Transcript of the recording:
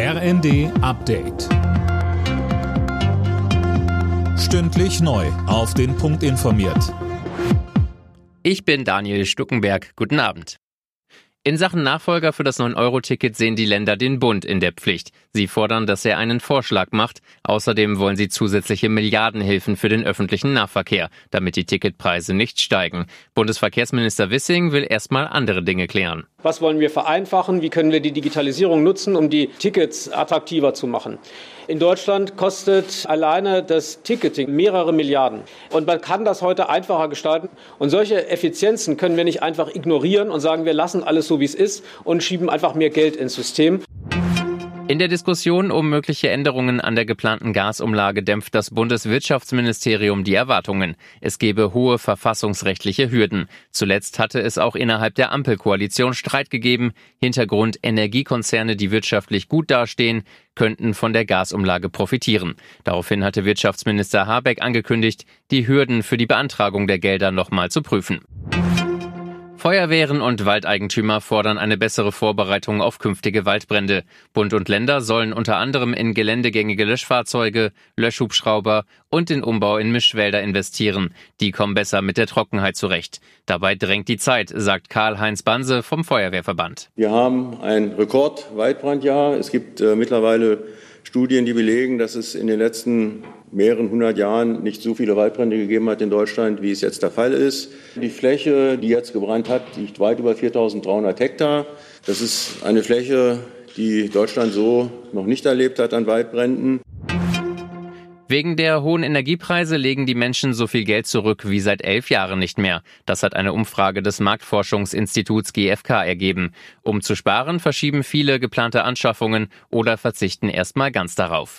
RND Update. Stündlich neu. Auf den Punkt informiert. Ich bin Daniel Stuckenberg. Guten Abend. In Sachen Nachfolger für das 9-Euro-Ticket sehen die Länder den Bund in der Pflicht. Sie fordern, dass er einen Vorschlag macht. Außerdem wollen sie zusätzliche Milliardenhilfen für den öffentlichen Nahverkehr, damit die Ticketpreise nicht steigen. Bundesverkehrsminister Wissing will erstmal andere Dinge klären. Was wollen wir vereinfachen? Wie können wir die Digitalisierung nutzen, um die Tickets attraktiver zu machen? In Deutschland kostet alleine das Ticketing mehrere Milliarden. Und man kann das heute einfacher gestalten. Und solche Effizienzen können wir nicht einfach ignorieren und sagen, wir lassen alles so, wie es ist und schieben einfach mehr Geld ins System. In der Diskussion um mögliche Änderungen an der geplanten Gasumlage dämpft das Bundeswirtschaftsministerium die Erwartungen. Es gebe hohe verfassungsrechtliche Hürden. Zuletzt hatte es auch innerhalb der Ampelkoalition Streit gegeben. Hintergrund Energiekonzerne, die wirtschaftlich gut dastehen, könnten von der Gasumlage profitieren. Daraufhin hatte Wirtschaftsminister Habeck angekündigt, die Hürden für die Beantragung der Gelder nochmal zu prüfen. Feuerwehren und Waldeigentümer fordern eine bessere Vorbereitung auf künftige Waldbrände. Bund und Länder sollen unter anderem in geländegängige Löschfahrzeuge, Löschhubschrauber und den Umbau in Mischwälder investieren. Die kommen besser mit der Trockenheit zurecht. Dabei drängt die Zeit, sagt Karl-Heinz Banse vom Feuerwehrverband. Wir haben ein Rekord-Waldbrandjahr. Es gibt äh, mittlerweile Studien, die belegen, dass es in den letzten mehreren hundert Jahren nicht so viele Waldbrände gegeben hat in Deutschland, wie es jetzt der Fall ist. Die Fläche, die jetzt gebrannt hat, liegt weit über 4.300 Hektar. Das ist eine Fläche, die Deutschland so noch nicht erlebt hat an Waldbränden. Wegen der hohen Energiepreise legen die Menschen so viel Geld zurück wie seit elf Jahren nicht mehr. Das hat eine Umfrage des Marktforschungsinstituts GfK ergeben. Um zu sparen, verschieben viele geplante Anschaffungen oder verzichten erstmal ganz darauf.